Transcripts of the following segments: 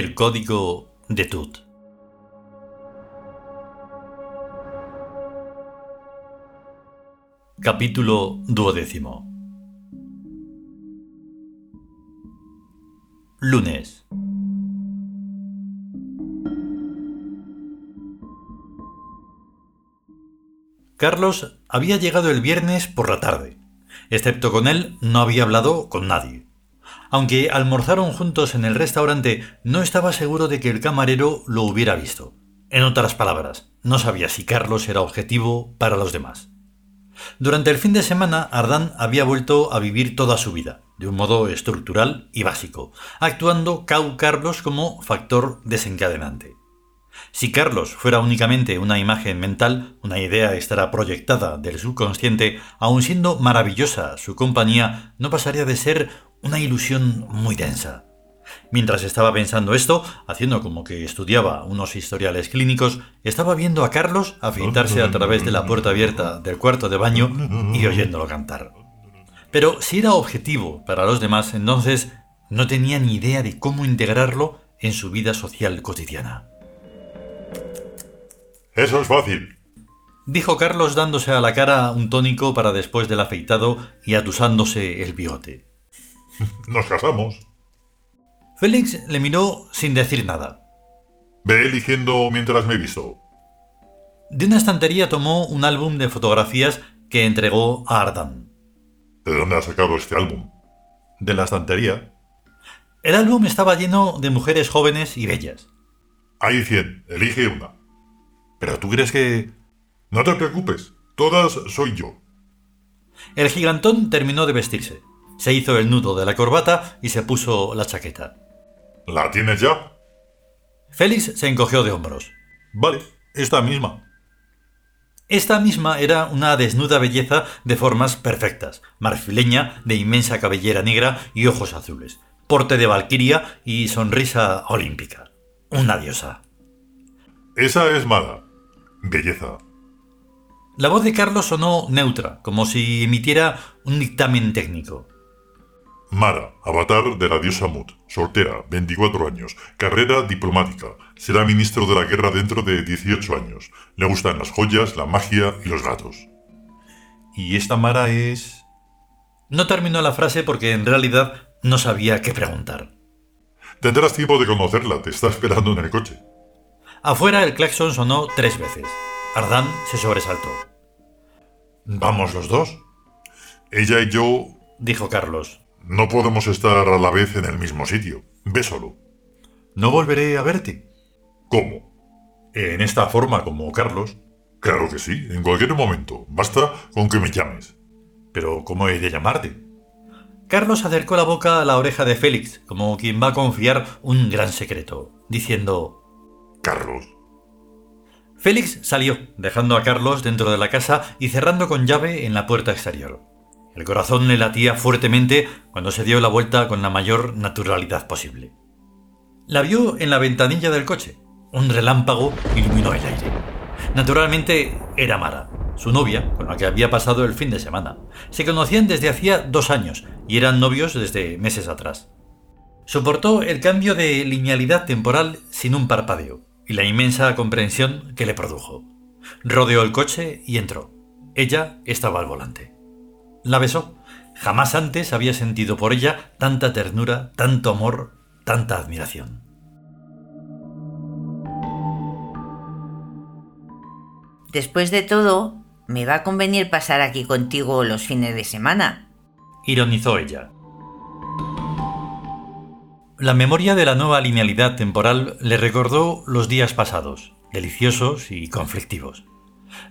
El código de Tut. Capítulo duodécimo. Lunes. Carlos había llegado el viernes por la tarde. Excepto con él, no había hablado con nadie. Aunque almorzaron juntos en el restaurante, no estaba seguro de que el camarero lo hubiera visto. En otras palabras, no sabía si Carlos era objetivo para los demás. Durante el fin de semana, Ardán había vuelto a vivir toda su vida, de un modo estructural y básico, actuando Cau Carlos como factor desencadenante. Si Carlos fuera únicamente una imagen mental, una idea estará proyectada del subconsciente, aun siendo maravillosa su compañía, no pasaría de ser una ilusión muy densa. Mientras estaba pensando esto, haciendo como que estudiaba unos historiales clínicos, estaba viendo a Carlos afeitarse a través de la puerta abierta del cuarto de baño y oyéndolo cantar. Pero si era objetivo para los demás, entonces no tenía ni idea de cómo integrarlo en su vida social cotidiana. Eso es fácil, dijo Carlos dándose a la cara un tónico para después del afeitado y atusándose el bigote. Nos casamos. Félix le miró sin decir nada. Ve eligiendo mientras me visto. De una estantería tomó un álbum de fotografías que entregó a Ardan. ¿De dónde has sacado este álbum? De la estantería. El álbum estaba lleno de mujeres jóvenes y bellas. Hay cien, elige una. ¿Pero tú crees que...? No te preocupes, todas soy yo. El gigantón terminó de vestirse. Se hizo el nudo de la corbata y se puso la chaqueta. ¿La tienes ya? Félix se encogió de hombros. Vale, esta misma. Esta misma era una desnuda belleza de formas perfectas, marfileña, de inmensa cabellera negra y ojos azules, porte de valquiria y sonrisa olímpica. Una diosa. Esa es Mara. Belleza. La voz de Carlos sonó neutra, como si emitiera un dictamen técnico. Mara, avatar de la diosa Mut, soltera, 24 años, carrera diplomática, será ministro de la guerra dentro de 18 años. Le gustan las joyas, la magia y los gatos. ¿Y esta Mara es...? No terminó la frase porque en realidad no sabía qué preguntar. Tendrás tiempo de conocerla, te está esperando en el coche. Afuera el claxon sonó tres veces. Ardán se sobresaltó. ¿Vamos los dos? Ella y yo... dijo Carlos. No podemos estar a la vez en el mismo sitio. Ve solo. No volveré a verte. ¿Cómo? En esta forma, como Carlos. Claro que sí, en cualquier momento. Basta con que me llames. Pero ¿cómo he de llamarte? Carlos acercó la boca a la oreja de Félix, como quien va a confiar un gran secreto, diciendo Carlos. Félix salió, dejando a Carlos dentro de la casa y cerrando con llave en la puerta exterior. El corazón le latía fuertemente cuando se dio la vuelta con la mayor naturalidad posible. La vio en la ventanilla del coche. Un relámpago iluminó el aire. Naturalmente era Mara, su novia, con la que había pasado el fin de semana. Se conocían desde hacía dos años y eran novios desde meses atrás. Soportó el cambio de linealidad temporal sin un parpadeo y la inmensa comprensión que le produjo. Rodeó el coche y entró. Ella estaba al volante. La besó. Jamás antes había sentido por ella tanta ternura, tanto amor, tanta admiración. Después de todo, me va a convenir pasar aquí contigo los fines de semana. Ironizó ella. La memoria de la nueva linealidad temporal le recordó los días pasados, deliciosos y conflictivos.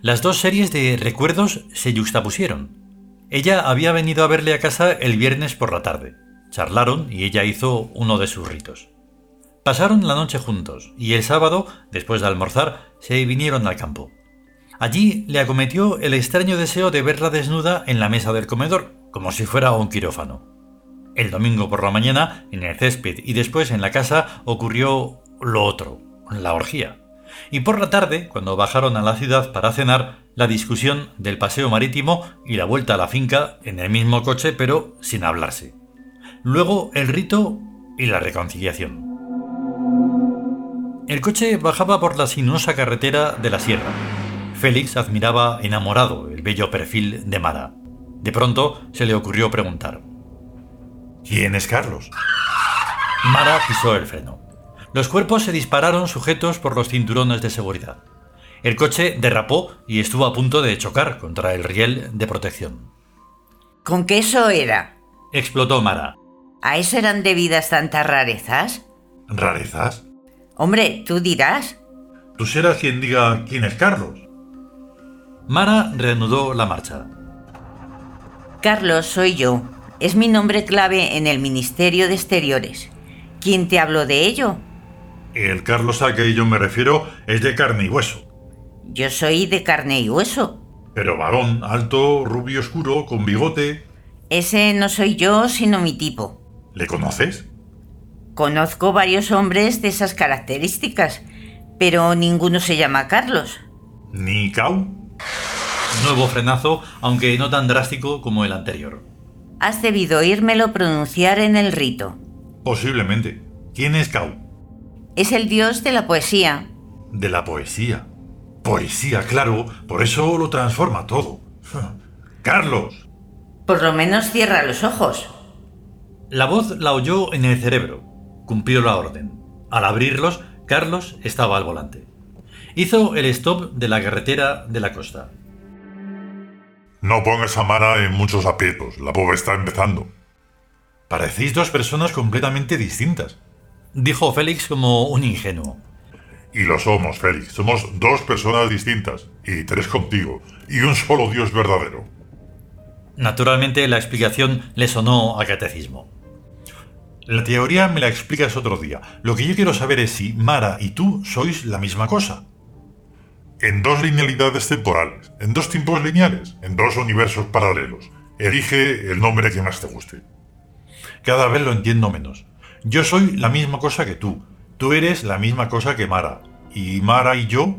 Las dos series de recuerdos se yuxtapusieron. Ella había venido a verle a casa el viernes por la tarde. Charlaron y ella hizo uno de sus ritos. Pasaron la noche juntos y el sábado, después de almorzar, se vinieron al campo. Allí le acometió el extraño deseo de verla desnuda en la mesa del comedor, como si fuera un quirófano. El domingo por la mañana, en el césped y después en la casa, ocurrió lo otro, la orgía. Y por la tarde, cuando bajaron a la ciudad para cenar, la discusión del paseo marítimo y la vuelta a la finca en el mismo coche pero sin hablarse. Luego el rito y la reconciliación. El coche bajaba por la sinuosa carretera de la sierra. Félix admiraba enamorado el bello perfil de Mara. De pronto se le ocurrió preguntar. ¿Quién es Carlos? Mara pisó el freno. Los cuerpos se dispararon sujetos por los cinturones de seguridad. El coche derrapó y estuvo a punto de chocar contra el riel de protección. ¿Con qué eso era? Explotó Mara. ¿A eso eran debidas tantas rarezas? ¿Rarezas? Hombre, tú dirás. Tú serás quien diga quién es Carlos. Mara reanudó la marcha. Carlos soy yo. Es mi nombre clave en el Ministerio de Exteriores. ¿Quién te habló de ello? El Carlos a que yo me refiero es de carne y hueso. Yo soy de carne y hueso. Pero varón, alto, rubio oscuro, con bigote. Ese no soy yo, sino mi tipo. ¿Le conoces? Conozco varios hombres de esas características, pero ninguno se llama Carlos. ¿Ni Cau? Nuevo frenazo, aunque no tan drástico como el anterior. Has debido oírmelo pronunciar en el rito. Posiblemente. ¿Quién es Cau? Es el dios de la poesía. De la poesía. Poesía, claro, por eso lo transforma todo. Carlos. Por lo menos cierra los ojos. La voz la oyó en el cerebro. Cumplió la orden. Al abrirlos, Carlos estaba al volante. Hizo el stop de la carretera de la costa. No pongas a Mara en muchos aprietos. La pobre está empezando. Parecéis dos personas completamente distintas, dijo Félix como un ingenuo. Y lo somos, Félix. Somos dos personas distintas. Y tres contigo. Y un solo Dios verdadero. Naturalmente la explicación le sonó a catecismo. La teoría me la explicas otro día. Lo que yo quiero saber es si Mara y tú sois la misma cosa. En dos linealidades temporales, en dos tiempos lineales, en dos universos paralelos. Elige el nombre que más te guste. Cada vez lo entiendo menos. Yo soy la misma cosa que tú. Tú eres la misma cosa que Mara. ¿Y Mara y yo?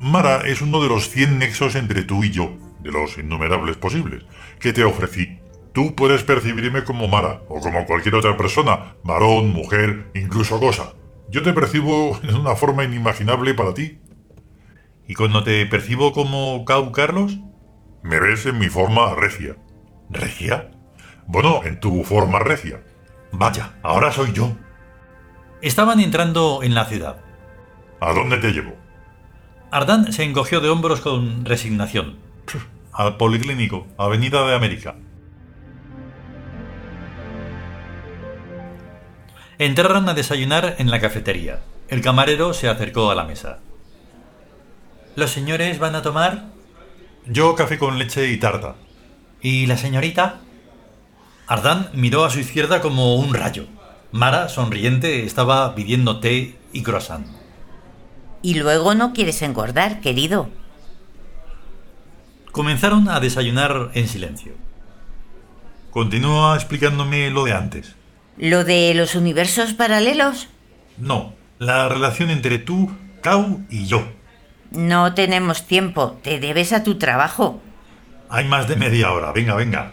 Mara es uno de los 100 nexos entre tú y yo, de los innumerables posibles, que te ofrecí. Tú puedes percibirme como Mara, o como cualquier otra persona, varón, mujer, incluso cosa. Yo te percibo en una forma inimaginable para ti. ¿Y cuando te percibo como Cau Carlos? Me ves en mi forma regia. ¿Regia? Bueno, en tu forma regia. Vaya, ahora soy yo. Estaban entrando en la ciudad. ¿A dónde te llevo? Ardán se encogió de hombros con resignación. Al Policlínico, Avenida de América. Entraron a desayunar en la cafetería. El camarero se acercó a la mesa. ¿Los señores van a tomar? Yo café con leche y tarta. ¿Y la señorita? Ardán miró a su izquierda como un rayo. Mara, sonriente, estaba pidiendo té y croissant. Y luego no quieres engordar, querido. Comenzaron a desayunar en silencio. Continúa explicándome lo de antes. ¿Lo de los universos paralelos? No, la relación entre tú, Cau y yo. No tenemos tiempo, te debes a tu trabajo. Hay más de media hora, venga, venga.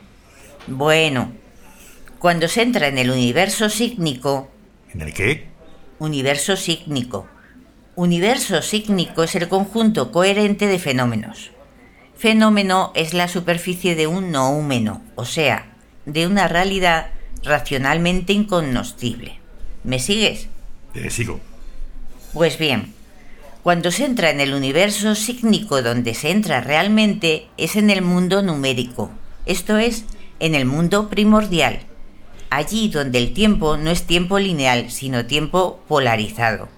Bueno, cuando se entra en el universo sígnico... ¿En el qué? Universo sígnico. Universo sígnico es el conjunto coherente de fenómenos. Fenómeno es la superficie de un noúmeno, o sea, de una realidad racionalmente incognoscible. ¿Me sigues? Te sigo. Pues bien, cuando se entra en el universo sígnico donde se entra realmente es en el mundo numérico, esto es, en el mundo primordial, allí donde el tiempo no es tiempo lineal, sino tiempo polarizado.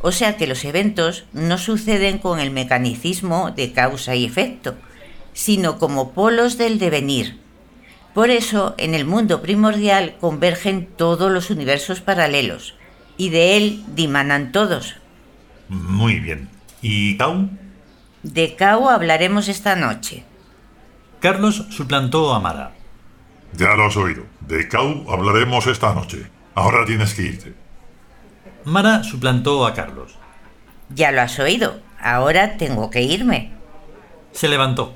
O sea que los eventos no suceden con el mecanicismo de causa y efecto, sino como polos del devenir. Por eso, en el mundo primordial convergen todos los universos paralelos, y de él dimanan todos. Muy bien. ¿Y Cau? De Cau hablaremos esta noche. Carlos suplantó a Mara. Ya lo has oído. De Cau hablaremos esta noche. Ahora tienes que irte. Mara suplantó a Carlos. Ya lo has oído. Ahora tengo que irme. Se levantó.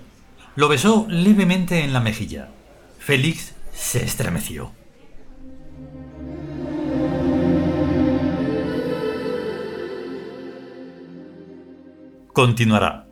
Lo besó levemente en la mejilla. Félix se estremeció. continuará.